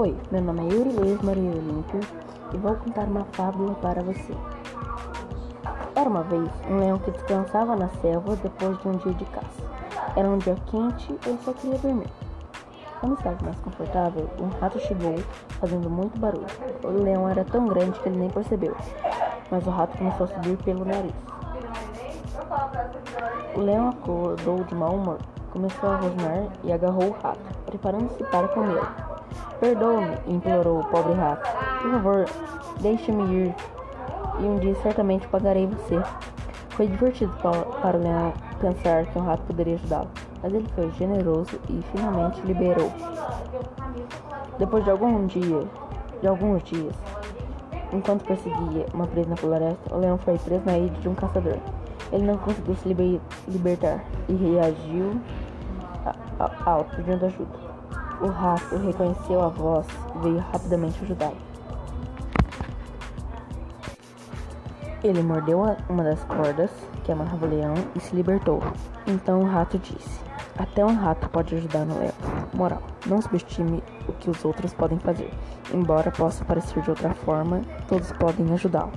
Oi, meu nome é Yuri Luiz Maria Olímpio e vou contar uma fábula para você. Era uma vez um leão que descansava na selva depois de um dia de caça. Era um dia quente e ele só queria dormir. Quando estava mais confortável, um rato chegou fazendo muito barulho. O leão era tão grande que ele nem percebeu, mas o rato começou a subir pelo nariz. O leão acordou de mau humor, começou a rosnar e agarrou o rato, preparando-se para comê-lo. Perdoe-me, implorou o pobre rato. Por favor, deixe-me ir e um dia certamente pagarei você. Foi divertido para o leão pensar que um rato poderia ajudá-lo, mas ele foi generoso e finalmente liberou. Depois de algum dia, de alguns dias, enquanto perseguia uma presa na floresta, o leão foi preso na ilha de um caçador. Ele não conseguiu se liber libertar e reagiu alto pedindo ajuda. O rato reconheceu a voz e veio rapidamente ajudá-lo. Ele mordeu uma das cordas que amarrava o leão e se libertou. Então o rato disse: Até um rato pode ajudar no leão. Moral: Não subestime o que os outros podem fazer. Embora possa parecer de outra forma, todos podem ajudá-lo.